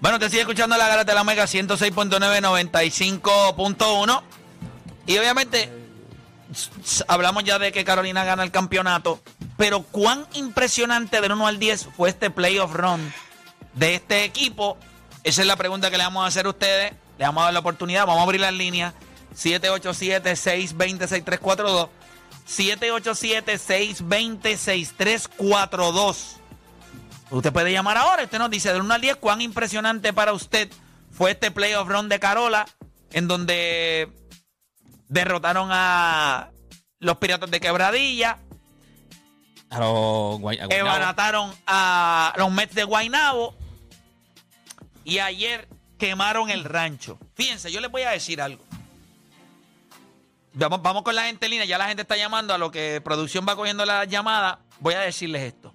Bueno, te sigue escuchando la Garata de la Mega 106.9, 95.1. Y obviamente hablamos ya de que Carolina gana el campeonato. Pero cuán impresionante del 1 al 10 fue este playoff run de este equipo. Esa es la pregunta que le vamos a hacer a ustedes. Le vamos a dar la oportunidad. Vamos a abrir las líneas. 787-620-6342. 787-620-6342. Usted puede llamar ahora. Usted nos dice del 1 al 10 cuán impresionante para usted fue este playoff run de Carola, en donde derrotaron a los Piratas de Quebradilla, A los Guay- a los Mets de Guaynabo y ayer quemaron el rancho. Fíjense, yo les voy a decir algo. Vamos, vamos con la gente en línea, ya la gente está llamando a lo que producción va cogiendo la llamada. Voy a decirles esto.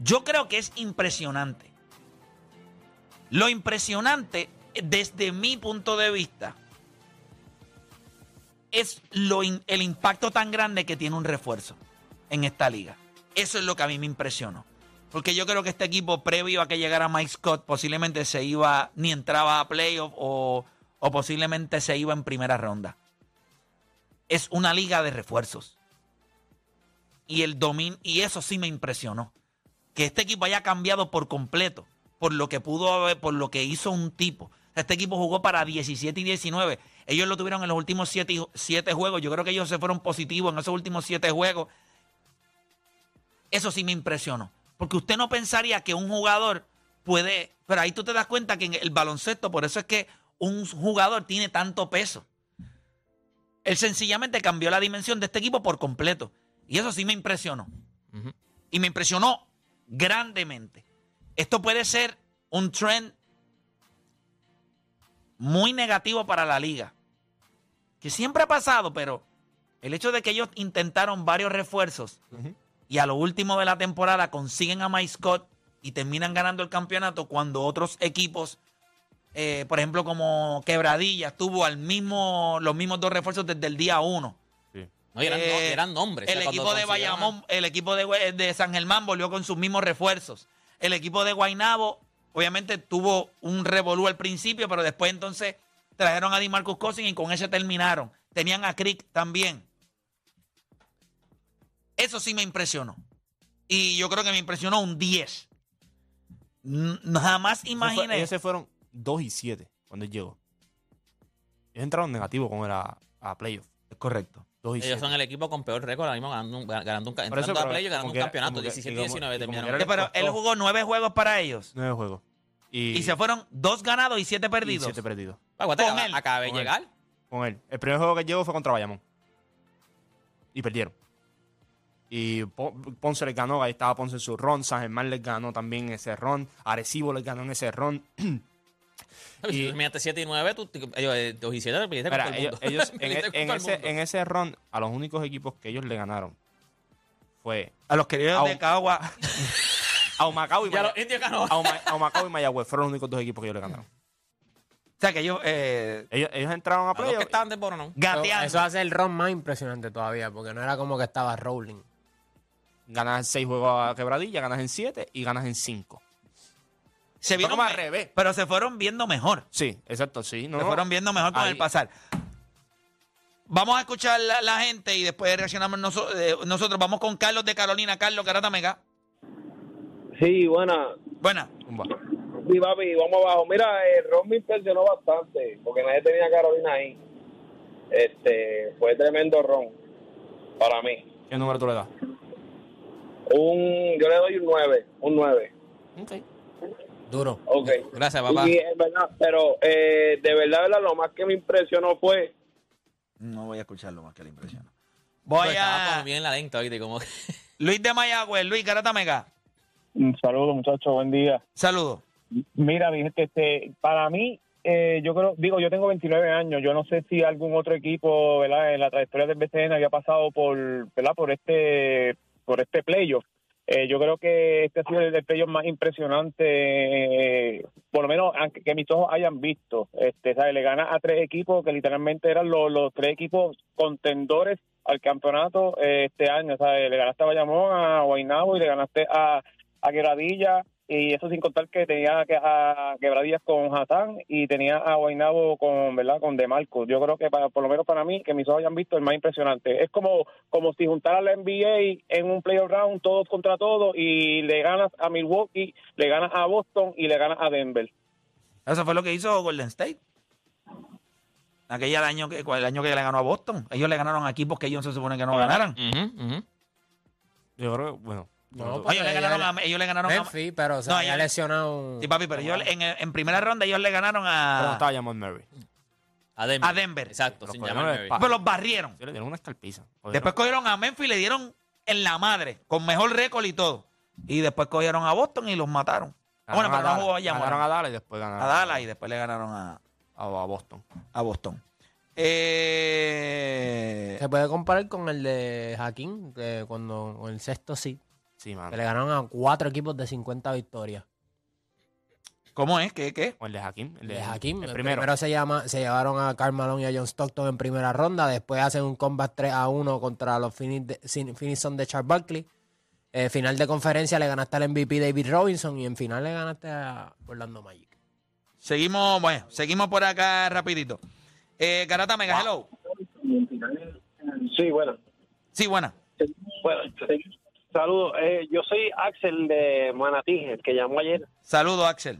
Yo creo que es impresionante. Lo impresionante, desde mi punto de vista, es el impacto tan grande que tiene un refuerzo en esta liga. Eso es lo que a mí me impresionó. Porque yo creo que este equipo, previo a que llegara Mike Scott, posiblemente se iba, ni entraba a playoff o, o posiblemente se iba en primera ronda. Es una liga de refuerzos. Y, el domin y eso sí me impresionó que este equipo haya cambiado por completo por lo que pudo haber, por lo que hizo un tipo. Este equipo jugó para 17 y 19. Ellos lo tuvieron en los últimos 7 siete juegos. Yo creo que ellos se fueron positivos en esos últimos 7 juegos. Eso sí me impresionó. Porque usted no pensaría que un jugador puede. Pero ahí tú te das cuenta que en el baloncesto, por eso es que un jugador tiene tanto peso. Él sencillamente cambió la dimensión de este equipo por completo. Y eso sí me impresionó. Y me impresionó grandemente. Esto puede ser un trend muy negativo para la liga. Que siempre ha pasado, pero el hecho de que ellos intentaron varios refuerzos y a lo último de la temporada consiguen a Mike Scott y terminan ganando el campeonato cuando otros equipos, eh, por ejemplo como Quebradilla, tuvo al mismo, los mismos dos refuerzos desde el día uno. No, Eh, eran nombres. o El sea, cuando equipo de Bayamón, el equipo de, San Germán volvió con sus mismos refuerzos. El equipo de Guaynabo, obviamente, tuvo un revolú al principio, pero después entonces trajeron a DiMarcus Cousins y con ese terminaron. Tenían a Crick también. Eso sí me impresionó. Y yo creo que me impresionó un 10. N- Jamás fue- imaginé. Ellos se fueron 2 y 7 cuando él llegó. Ellos entraron negativos con él a, playoff. Correcto. 2 y Ellos 7. son el equipo con peor récord ahora mismo ganando un, ganando un, Por eso, entrando a pero ganando como un quiera- campeonato. como que- 17 y como- 19 y como terminaron. Pero él jugó nueve juegos para ellos. 9 juegos. Y, Y se fueron dos ganados y siete y perdidos. 7 perdidos. Aguanta, Con acaba- él. acaba de Con él. llegar. Con él. El primer juego que llegó fue contra Bayamón. Y perdieron. Y Po- Ponce les ganó, ahí estaba Ponce en su ron. San Germán les ganó también ese ron. Arecibo les ganó en ese ron. Si Y- tú terminaste 7 y 9, tú, ellos, eh, 2 y 7 te perdiste Mira, con todo el ellos, mundo. ellos en, e- en el ese, mundo. en ese ron, a los únicos equipos que ellos le ganaron fue A los queridos de. Cagua. a Humacao y, Ya Maya- los indios ganó. a Huma- a Humacao y Mayagüez. Fueron los únicos dos equipos que ellos le ganaron. O sea, que ellos eh, Ellos, ellos entraron a los que playoff. estaban de Boro, ¿no? gateando. Eso hace el ron más impresionante todavía, porque no era como que estaba rolling. Ganas en 6 juegos a quebradilla, ganas en 7 y ganas en 5. Se vieron como al revés. Pero se fueron viendo mejor. Sí, exacto, sí. No, se no. fueron viendo mejor con Ahí- el pasar. Vamos a escuchar la, la gente y después reaccionamos noso- eh, nosotros. Vamos con Carlos de Carolina. Carlos Carata Mega. Sí, buena. Buena. Sí, papi, vamos abajo. Mira, el Ron me impresionó bastante, porque nadie tenía a Carolina ahí. Este, fue tremendo Ron para mí. ¿Qué número tú le das? Un, yo le doy un 9, un 9. Ok. Duro. Ok. Gracias, papá. Y es verdad, pero eh, de verdad, verdad, lo más que me impresionó fue No voy a escucharlo más que la impresión. Voy Pero estaba como a. bien la lenta, ¿viste? Como... Luis de Mayagüez. Luis Carata Mega. Un saludo, muchachos, buen día. Saludos. Mira, mi gente, este, para mí, eh, yo creo, digo, yo tengo 29 años, yo no sé si algún otro equipo, ¿verdad? En la trayectoria del BCN había pasado por, ¿verdad? Por este, por este playoff. Eh, yo creo que este ha sido el playoff más impresionante, eh, por lo menos aunque- que mis ojos hayan visto. Este, ¿sabes? Le gana a tres equipos que literalmente eran los, los tres equipos contendores al campeonato eh, este año. ¿sabes? Le ganaste a Bayamón, a Guaynabo y le ganaste a, a Quebradilla. Y eso sin contar que tenía que- a Quebradillas con Hassan y tenía a Guaynabo con, ¿verdad? Con De Marcos. Yo creo que para, por lo menos para mí, que mis ojos hayan visto el más impresionante. Es como, como si juntara la NBA en un playoff round, todos contra todos, y le ganas a Milwaukee, le ganas a Boston y le ganas a Denver. Eso fue lo que hizo Golden State. Aquella año que, el año que le ganó a Boston. Ellos le ganaron a equipos que ellos se supone que no ganaran. Yo creo que, bueno. No, pues- Ellos le ganaron a, ellos le ganaron a, Memphis, pero se No, había ya- lesionado. Sí, papi, pero ellos en, en primera ronda ellos le ganaron no a, estaba Jamal Murray. A Denver. a Denver. Exacto, Pero sin menos Murray. Pero los barrieron. Sí, le dieron una escalpiza. Después cogieron a Memphis y le dieron en la madre, con mejor récord y todo. Y después cogieron a Boston y los mataron. Ah, bueno, pero no jugó a. Ganaron a Dallas y después ganaron A Dallas y después le ganaron a, a, a Boston. a Boston. Eh, Se puede comparar con el de Hakim, que cuando con el sexto sí, Sí, mano. que le ganaron a cuatro equipos de 50 victorias. ¿Cómo es? ¿Qué? ¿Qué? O el de Hakim. El de de Hakim, El el primero. primero, se, llama, se llevaron a Karl Malone y a John Stockton en primera ronda. Después hacen un combat 3 a 1 contra los de, Suns de Charles Barkley. Eh, final de conferencia le ganaste al MVP David Robinson y en final le ganaste a Orlando Magic. Seguimos, bueno, seguimos por acá rapidito. Eh, Garata Mega, hello. Sí, bueno. Sí, buena. Bueno, saludos. Eh, yo soy Axel de Manatí, el que llamó ayer. Saludos, Axel.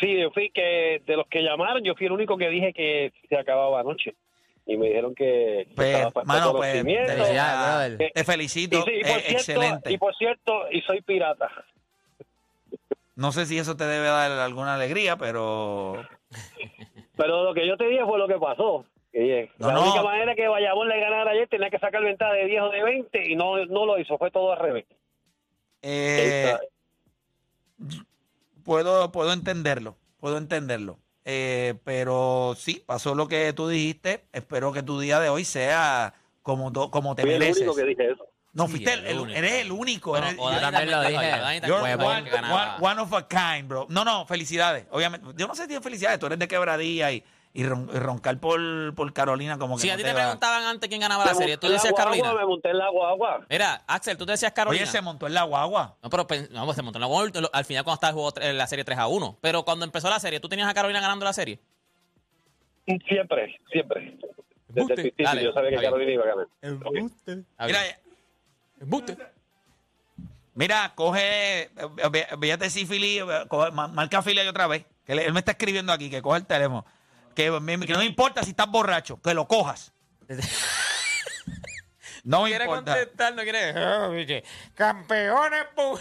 Sí, yo fui que de los que llamaron, yo fui el único que dije que se acababa anoche. Y me dijeron que, Pues, estaba mano, pues. Felicidades, brother. Te felicito. Y, sí, y por eh, cierto, excelente. y por cierto, y soy pirata. No sé si eso te debe dar alguna alegría, pero Pero lo que yo te dije fue lo que pasó. No, la no. única manera que Bayamón le ganara ayer tenía que sacar ventaja de 10 o de 20 y no, no lo hizo, fue todo al revés. eh, puedo, puedo entenderlo. Puedo entenderlo. Eh, pero sí, pasó lo que tú dijiste. Espero que tu día de hoy sea como, como te Fui el mereces. único que dije eso. No, Sí, fuiste el el, el- único. eres el único. Bueno, eres- o Dani también lo dije. One, one- one of a kind, bro. No, no, felicidades. Obviamente, yo no sé si tienes felicidades. Tú eres de quebradilla y, y ron- y roncar por, por Carolina como que Si no a ti te preguntaban antes quién ganaba la serie, tú decías guagua, Carolina. Me monté en la guagua. Mira, Axel, tú te decías Carolina. Oye, se montó en la guagua. No, pero pen- no, pues se montó en la guagua al final cuando estaba el juego, eh, la serie 3 a 1. Pero cuando empezó la serie, ¿tú tenías a Carolina ganando la serie? Siempre, siempre. Desde el principio Dale, yo sabía que. Carolina iba a ganar. Ah, Mira. Embuste. mira, coge, eh, Philly, eh, coge- ma- marca a Philly ahí otra vez. Que él me está escribiendo aquí, que coge el teléfono. Que, me- que no me importa si estás borracho, que lo cojas. No me quiere importa. contestar, no quiere. Ah, Campeones, pu-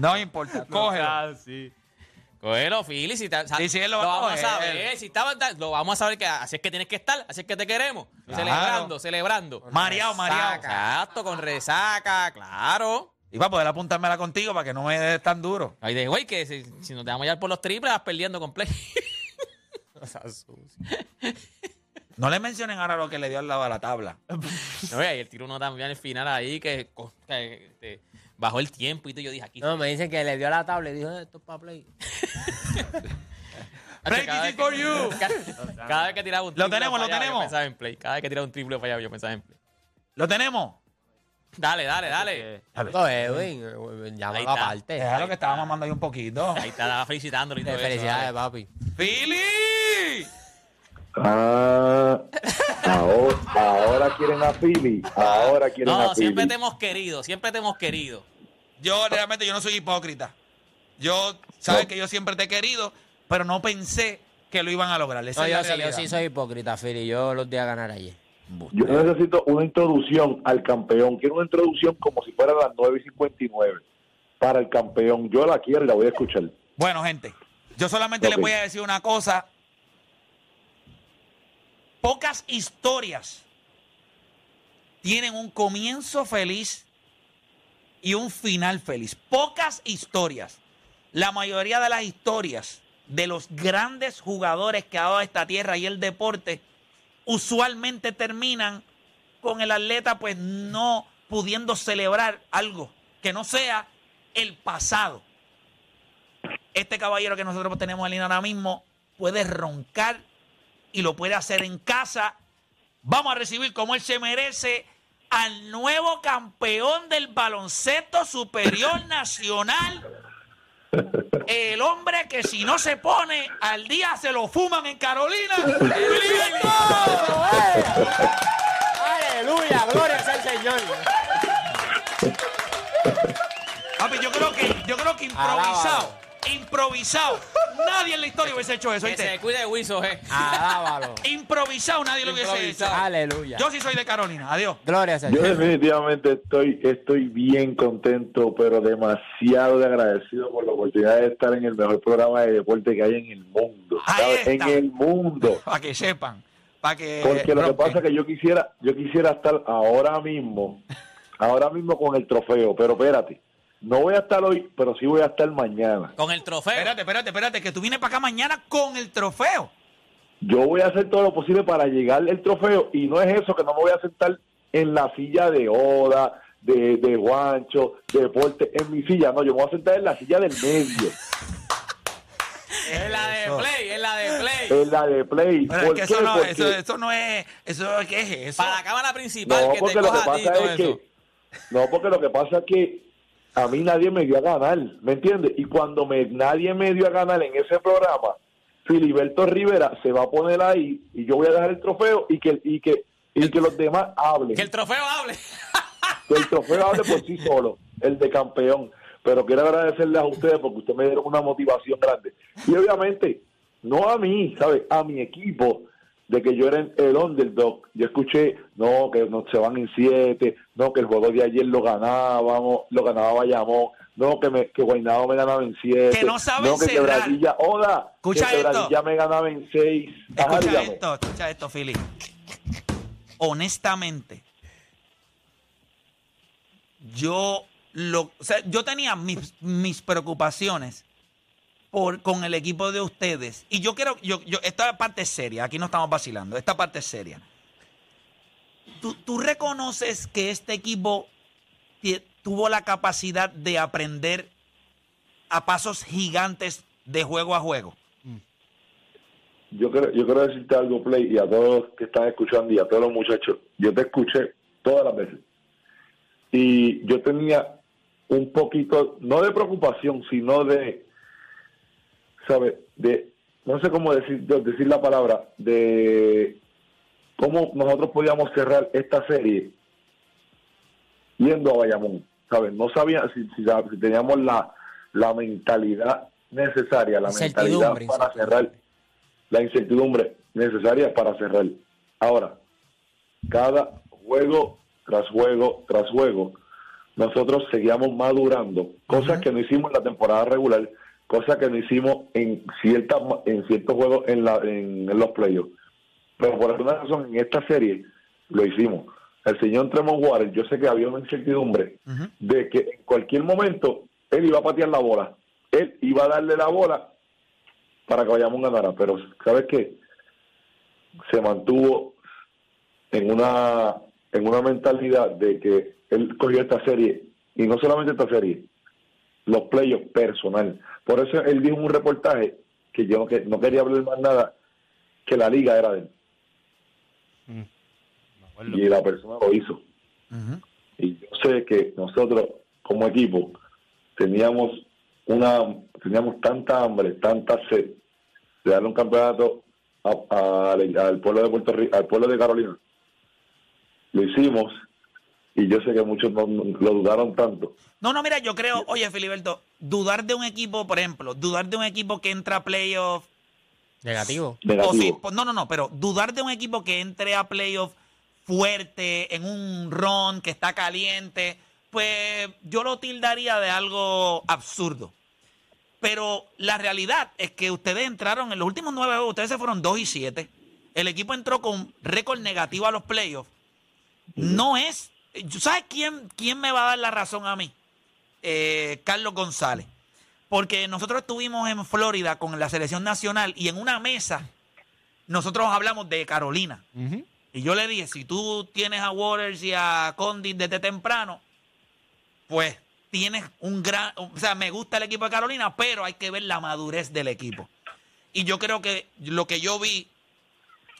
No me importa. Cógelo. Ah, sí. Cógelo, Philly. Si te- Sí, sí, él lo va a vamos coger. a saber. Si estaba, lo vamos a saber que así es que tienes que estar, así es que te queremos. Claro. Celebrando, celebrando. Mareado, mareado. Exacto, con resaca, claro. Y para poder apuntármela contigo para que no me des tan duro. Ay, de güey, que si, si nos dejamos llevar por los triples, vas perdiendo con play. No le mencionen ahora lo que le dio al lado de la tabla. No, y el tiro uno también al final ahí que, que, este, bajó el tiempo y todo, yo dije aquí. No, me dicen que le dio la tabla y dijo, "Eh, esto es para play. Vez is for que- you. Cada, cada vez que tiraba un Lo triple tenemos, lo tenemos. Yo pensaba en play. Cada vez que tiraba un triple fallaba, yo pensaba en play. ¿Lo tenemos? Dale, dale, dale. No, Edwin, eh, llámalo está. aparte. Déjalo que estaba mamando ahí un poquito. Ahí está, estaba felicitándolo y todo Eh, eso, Felicidades, dale. papi. ¡Philly! Ah, ahora, ahora quieren a Philly. Ahora quieren No, a siempre Philly. te hemos querido, siempre te hemos querido. Yo realmente yo no soy hipócrita. Yo, sabes No. que yo siempre te he querido, pero no pensé que lo iban a lograr. Esa No, es la yo sí, yo realidad. sí soy hipócrita, Philly. Yo los di a ganar ayer. Yo necesito una introducción al campeón. Quiero una introducción como si fuera las 9 y 59 para el campeón. Yo la quiero y la voy a escuchar. Bueno, gente, yo solamente les Ok. voy a decir una cosa. Pocas historias tienen un comienzo feliz y un final feliz. Pocas historias. La mayoría de las historias de los grandes jugadores que ha dado esta tierra y el deporte usualmente terminan con el atleta pues no pudiendo celebrar algo que no sea el pasado. Este caballero que nosotros tenemos en ahora mismo puede roncar y lo puede hacer en casa. Vamos a recibir como él se merece al nuevo campeón del baloncesto superior nacional. El hombre que si no se pone al día se lo fuman en Carolina. Aleluya, gloria el Señor. Papi, yo creo que, yo creo que improvisado, improvisado. Nadie en la historia hubiese hecho eso, Que cuide Wiso, eh. Alábalo. Improvisado nadie lo hubiese hecho. Improvisado. Aleluya. Yo sí soy de Carolina. Adiós. Gloria sea Yo definitivamente estoy, estoy bien contento, pero demasiado de agradecido por la oportunidad de estar en el mejor programa de deporte que hay en el mundo. Ahí ¿sabes? En está. el mundo. Para que sepan. Para que. Porque lo que pasa es que yo quisiera, yo quisiera estar ahora mismo, ahora mismo con el trofeo, pero espérate, no voy a estar hoy, pero sí voy a estar mañana. Con el trofeo. Espérate, espérate, espérate, que tú vienes para acá mañana con el trofeo. Yo voy a hacer todo lo posible para llegar el trofeo y no es eso que no me voy a sentar en la silla de Oda, de, de Guancho, de deporte, en mi silla, no, yo me voy a sentar en la silla del medio, Es la de Play, es la de Play. en la de Play. Pero es ¿Por que qué? eso no, eso, eso no es. Eso, ¿Qué es eso? Para la cámara principal, No, que te porque lo que pasa es eso. que no, porque lo que pasa es que a mí nadie me dio a ganar, ¿me entiendes? Y cuando me, nadie me dio a ganar en ese programa, Filiberto Rivera se va a poner ahí y yo voy a dejar el trofeo y que y que y que los demás hablen. Que el trofeo hable. Que el trofeo hable por sí solo, el de campeón. Pero quiero agradecerles a ustedes porque ustedes me dieron una motivación grande. Y obviamente, no a mí, ¿sabes? A mi equipo, de que yo era el underdog. Yo escuché, no, que no se van en siete, no, que el juego de ayer lo ganábamos, lo ganaba Bayamón, no, que, me, que Guaynabo me ganaba en siete. Que no saben no, que. Quebradilla, Oda, Escucha que. Quebradilla me ganaba en seis. Ajá, Escucha esto, escucha esto, Philly. Honestamente, yo lo, o sea, yo tenía mis, mis preocupaciones con el equipo de ustedes. Y yo quiero, yo, yo, esta parte es seria, aquí no estamos vacilando, esta parte es seria. ¿Tú, tú reconoces que este equipo tuvo la capacidad de aprender a pasos gigantes de juego a juego? yo quiero, yo quiero decirte algo, Play, y a todos los que están escuchando y a todos los muchachos. Yo te escuché todas las veces. Y yo tenía un poquito, no de preocupación, sino de, ¿sabes? De, no sé cómo decir, de- decir la palabra, de cómo nosotros podíamos cerrar esta serie yendo a Bayamón, ¿sabes? No sabía si, si, si teníamos la, la mentalidad necesaria, la mentalidad para cerrar la incertidumbre necesaria para cerrar. Ahora, cada juego tras juego tras juego, nosotros seguíamos madurando, cosas que no hicimos en la temporada regular, cosas que no hicimos en ciertas en ciertos juegos en, la, en, en los playoffs. Pero por alguna razón en esta serie lo hicimos. El señor Tremont Waters, yo sé que había una incertidumbre de que en cualquier momento él iba a patear la bola. Él iba a darle la bola para que Bayamón ganara, pero ¿sabes qué? Se mantuvo en una en una mentalidad de que él cogió esta serie y no solamente esta serie, los playoffs personal. Por eso él dijo en un reportaje que yo no, que, no quería hablar más nada, que la liga era de él. Y la persona lo hizo. Y yo sé que nosotros como equipo teníamos una teníamos tanta hambre, tanta sed de darle un campeonato a- a- al, al pueblo de Puerto Rico, al pueblo de Carolina. Lo hicimos y yo sé que muchos no- no- lo dudaron tanto. No, no, mira, yo creo, oye, Filiberto, dudar de un equipo, por ejemplo, dudar de un equipo que entra a playoff. Negativo. Negativo. o no, no, no, pero dudar de un equipo que entre a playoff fuerte, en un ron que está caliente, pues yo lo tildaría de algo absurdo. Pero la realidad es que ustedes entraron en los últimos nueve juegos, ustedes se fueron 2 y 7. El equipo entró con récord negativo a los playoffs. No es. ¿Sabes quién, quién me va a dar la razón a mí? eh, Carlos González. Porque nosotros estuvimos en Florida con la selección nacional y en una mesa nosotros hablamos de Carolina. Y yo le dije, si tú tienes a Waters y a Condit desde temprano, pues tienes un gran, o sea, me gusta el equipo de Carolina, pero hay que ver la madurez del equipo. Y yo creo que lo que yo vi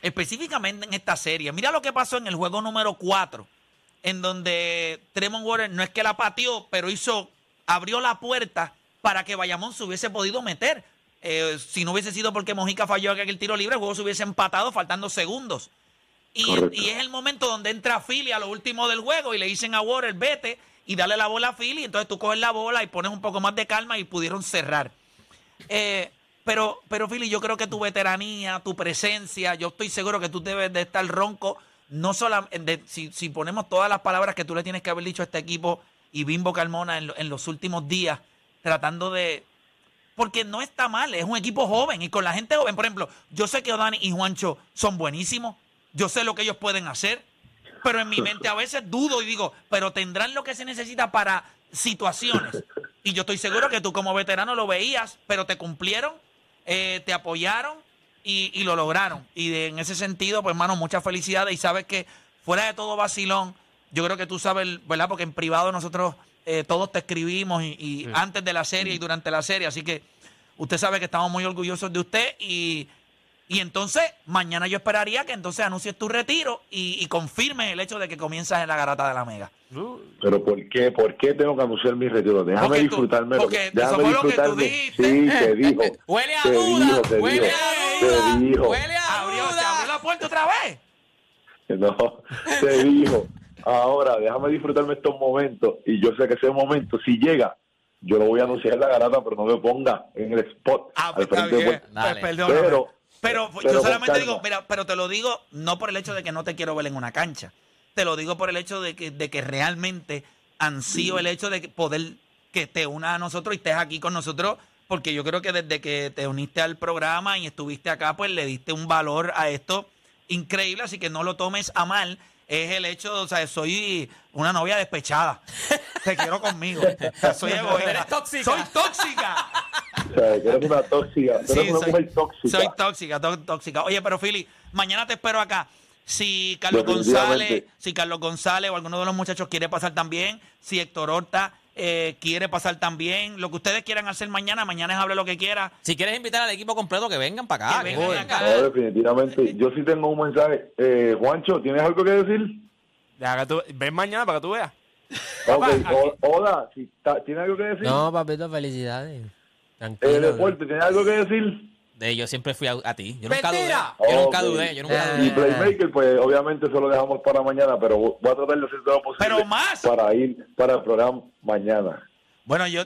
específicamente en esta serie, mira lo que pasó en el juego número 4, en donde Tremont Waters no es que la pateó, pero hizo, abrió la puerta para que Bayamón se hubiese podido meter. Eh, si no hubiese sido porque Mojica falló aquel tiro libre, el juego se hubiese empatado faltando segundos. Y, es el momento donde entra Philly a lo último del juego y le dicen a Waters, vete y dale la bola a Philly. Entonces tú coges la bola y pones un poco más de calma y pudieron cerrar. Eh, pero, pero Philly, yo creo que tu veteranía, tu presencia, yo estoy seguro que tú debes de estar ronco. No solamente, si, si ponemos todas las palabras que tú le tienes que haber dicho a este equipo y Bimbo Carmona en, en los últimos días, tratando de, porque no está mal, es un equipo joven y con la gente joven, por ejemplo, yo sé que Odani y Juancho son buenísimos, yo sé lo que ellos pueden hacer, pero en mi mente a veces dudo y digo, pero tendrán lo que se necesita para situaciones. Y yo estoy seguro que tú como veterano lo veías, pero te cumplieron, eh, te apoyaron y, y lo lograron. Y de- en ese sentido, pues hermano, muchas felicidades y sabes que fuera de todo vacilón, yo creo que tú sabes, ¿verdad? Porque en privado nosotros eh, todos te escribimos y, y antes de la serie y durante la serie, así que usted sabe que estamos muy orgullosos de usted y, y entonces mañana yo esperaría que entonces anuncies tu retiro y, y confirmes el hecho de que comienzas en la garata de la Mega. Pero ¿por qué? ¿Por qué tengo que anunciar mi retiro? Déjame Porque tú- disfrutarme. porque déjame fue lo que tú disfrutarme. dijiste. Sí, te dijo. Huele a te duda, dijo, te huele dijo, a te duda, dijo. huele a Abrió, se abrió la puerta otra vez. No, te dijo. Ahora, déjame disfrutarme estos momentos. Y yo sé que ese momento, si llega, yo lo voy a anunciar en la garata, pero no me ponga en el spot. Ah, al pues está frente de. Pues. Pero- Pero, pero yo solamente digo, mira, pero te lo digo no por el hecho de que no te quiero ver en una cancha. Te lo digo por el hecho de que, de que realmente ansío el hecho de que poder que te unas a nosotros y estés aquí con nosotros, porque yo creo que desde que te uniste al programa y estuviste acá, pues le diste un valor a esto increíble, así que no lo tomes a mal. Es el hecho, o sea, soy una novia despechada. Te quiero conmigo. Soy egoísta. Eres tóxica. Soy tóxica. O sea, que eres una tóxica. Tú eres Sí, una soy, mujer tóxica. soy tóxica, tó- tóxica. Oye, pero Philly, mañana te espero acá. Si Carlos. González, si Carlos González o alguno de los muchachos quiere pasar también, si Héctor Horta eh, quiere pasar también, lo que ustedes quieran hacer mañana, mañana es hable lo que quiera. Si quieres invitar al equipo completo, que vengan para acá. Que vengan acá. No, definitivamente. Yo sí tengo un mensaje. Eh, Juancho, ¿tienes algo que decir? Deja que tú, ven mañana para que tú veas. Ok, o- hola, si ¿tienes algo que decir? No, papito, felicidades. Eh, Tranquilo. deporte, ¿tienes algo que decir? De yo siempre fui a, a ti. Yo nunca dudé. Yo nunca dudé. Yo nunca Y. Playmaker, pues obviamente se lo dejamos para mañana, pero voy a tratar de hacer todo lo posible Pero más. para ir para el programa mañana. Bueno, yo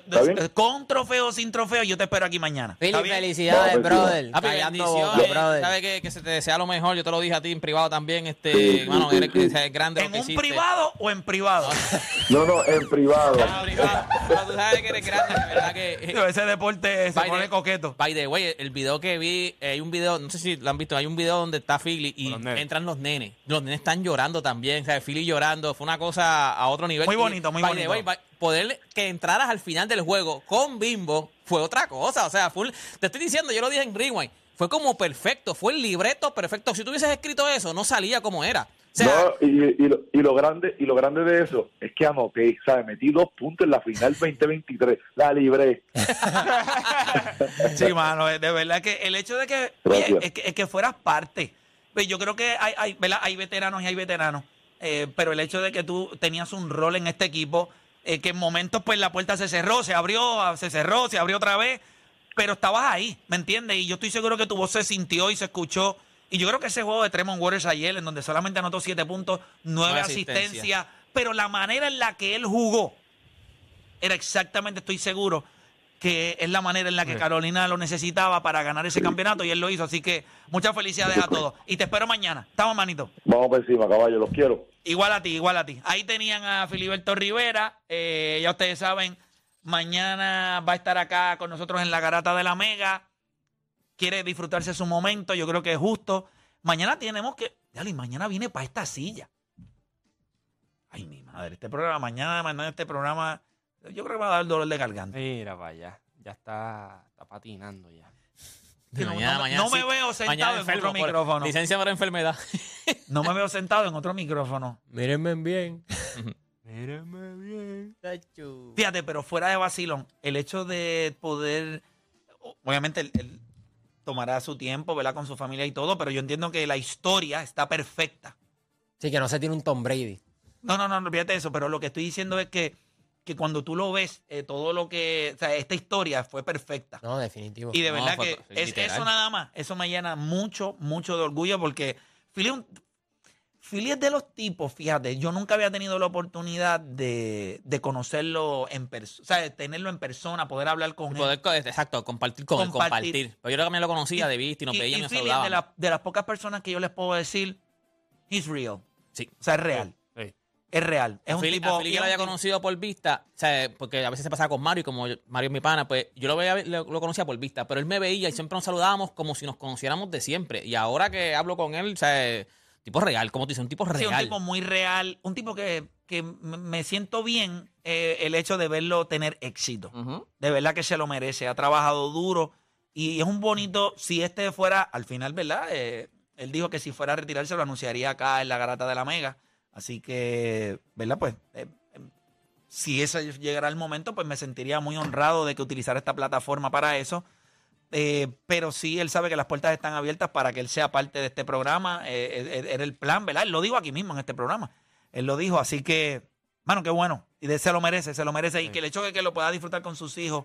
con trofeo o sin trofeo, yo te espero aquí mañana. Felicidades, No, brother. Callando bendiciones. brother. Sabes que, que se te desea lo mejor. Yo te lo dije a ti en privado también. Este, Sí, sí, mano, sí, eres, grande lo ¿En que un hiciste. privado o en privado? No, no, en privado. Ah, privado. Pero tú sabes que eres grande, de verdad que. Ese deporte se pone the- coqueto. By the way, el video que vi, eh, hay un video, no sé si lo han visto, hay un video donde está Philly y los entran los nenes. Los nenes están llorando también, o sea, Philly llorando, fue una cosa a otro nivel. Muy bonito, muy by the bonito. way, by- poder que entraras al final del juego con Bimbo fue otra cosa, o sea, fue un- te estoy diciendo, yo lo dije en Rewind, fue como perfecto, fue el libreto perfecto. Si tú hubieses escrito eso, no salía como era. O sea, No, y, y, lo, y lo grande y lo grande de eso es que anoté, ¿sabes? Metí dos puntos en la final 2023, la libré. Sí, mano, de verdad que el hecho de que, oye, es que, es que fueras parte. Pues Yo creo que hay, hay, ¿verdad? hay veteranos y hay veteranos, eh, pero el hecho de que tú tenías un rol en este equipo, eh, que en momentos pues la puerta se cerró, se abrió, se cerró, se abrió otra vez, pero estabas ahí, ¿me entiendes? Y yo estoy seguro que tu voz se sintió y se escuchó. Y yo creo que ese juego de Tremont Waters ayer, en donde solamente anotó siete puntos, nueve Nueve asistencias, asistencias. pero la manera en la que él jugó, era exactamente, estoy seguro, que es la manera en la que Carolina lo necesitaba para ganar ese campeonato y él lo hizo. Así que muchas felicidades a todos. Y te espero mañana. Estamos, manito. Vamos por encima, caballo, los quiero. Igual a ti, igual a ti. Ahí tenían a Filiberto Rivera. eh, ya ustedes saben, mañana va a estar acá con nosotros en la garata de la Mega. Quiere disfrutarse su momento. Yo creo que es justo. Mañana tenemos que. Dale, mañana viene para esta silla. Ay, mi madre. Este programa, mañana, mañana este programa Yo creo que va a dar dolor de garganta. Mira allá. Ya está, está patinando ya. Que no- Mañana- no, mañana no me veo sentado en enfermo otro por micrófono. Licencia para enfermedad. No me veo sentado en otro micrófono. Mírenme bien. Mírame bien. Fíjate, pero fuera de vacilón, el hecho de poder, obviamente él, él tomará su tiempo, ¿verdad? Con su familia y todo, pero yo entiendo que la historia está perfecta. Sí, que no se tiene un Tom Brady. No, no, no, no, fíjate eso, pero lo que estoy diciendo es que, que cuando tú lo ves, eh, todo lo que, o sea, esta historia fue perfecta. No, definitivo. Y de verdad que es eso nada más, eso me llena mucho, mucho de orgullo porque Philly, Philly es de los tipos, fíjate, yo nunca había tenido la oportunidad de, de conocerlo en persona, o sea, de tenerlo en persona, poder hablar con él. Poder, exacto, compartir con él, Compartir. compartir. Pero yo también lo conocía de vista y nos veíamos y y Philly es de, la- de las pocas personas que yo les puedo decir, he's real. Sí. O sea, es real. Sí. Es real. Es a un tipo. a lo había conocido por vista, o sea, porque a veces se pasaba con Mario y como yo- Mario es mi pana, pues yo lo, veía, lo, lo conocía por vista, pero él me veía y siempre nos saludábamos como si nos conociéramos de siempre. Y ahora que hablo con él, o sea, tipo real, como tú dices, un tipo Sí, real. un tipo muy real. Un tipo que, que me siento bien eh, el hecho de verlo tener éxito. De verdad que se lo merece. Ha trabajado duro. Y es un bonito. Si este fuera, al final, ¿verdad? Eh, él dijo que si fuera a retirarse lo anunciaría acá en la garata de la Mega. Así que, ¿verdad? Pues. eh, eh, si ese llegara el momento, pues me sentiría muy honrado de que utilizara esta plataforma para eso. Eh, pero sí, él sabe que las puertas están abiertas para que él sea parte de este programa. Eh, era el plan, ¿verdad? Él lo dijo aquí mismo en este programa. Él lo dijo, así que, mano, qué bueno. Y de, se lo merece, se lo merece. Y que el hecho de que lo pueda disfrutar con sus hijos,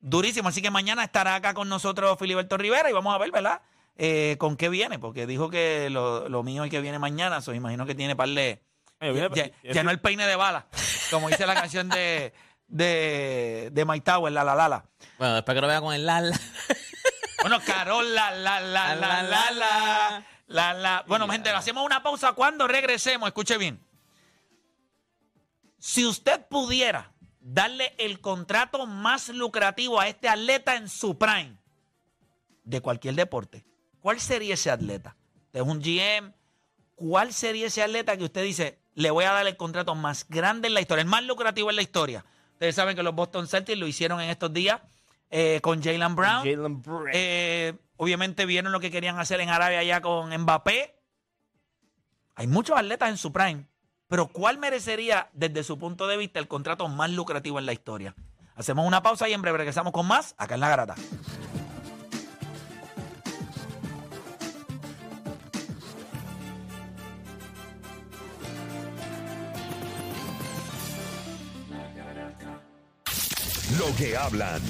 durísimo. Así que mañana estará acá con nosotros Filiberto Rivera y vamos a ver, ¿verdad? Eh, con qué viene, porque dijo que lo, lo mío y que viene mañana, so, imagino que tiene par de... Oye, viene- Ya, ya no el peine de bala, como dice la canción de, de, de My Tower, la la la la. Bueno, después que lo vea con el Lala. Bueno, Carol, la, la, la, la, la, la, la, la. Bueno, gente, hacemos una pausa cuando regresemos. Escuche bien. Si usted pudiera darle el contrato más lucrativo a este atleta en su prime de cualquier deporte, ¿cuál sería ese atleta? Usted es un GM. ¿Cuál sería ese atleta que usted dice, le voy a dar el contrato más grande en la historia, el más lucrativo en la historia? Ustedes saben que los Boston Celtics lo hicieron en estos días eh, con Jalen Brown. Jalen Brown. Eh, obviamente vieron lo que querían hacer en Arabia ya con Mbappé. Hay muchos atletas en su prime, pero ¿cuál merecería desde su punto de vista el contrato más lucrativo en la historia? Hacemos una pausa y en breve regresamos con más acá en La Garata. Lo que hablan,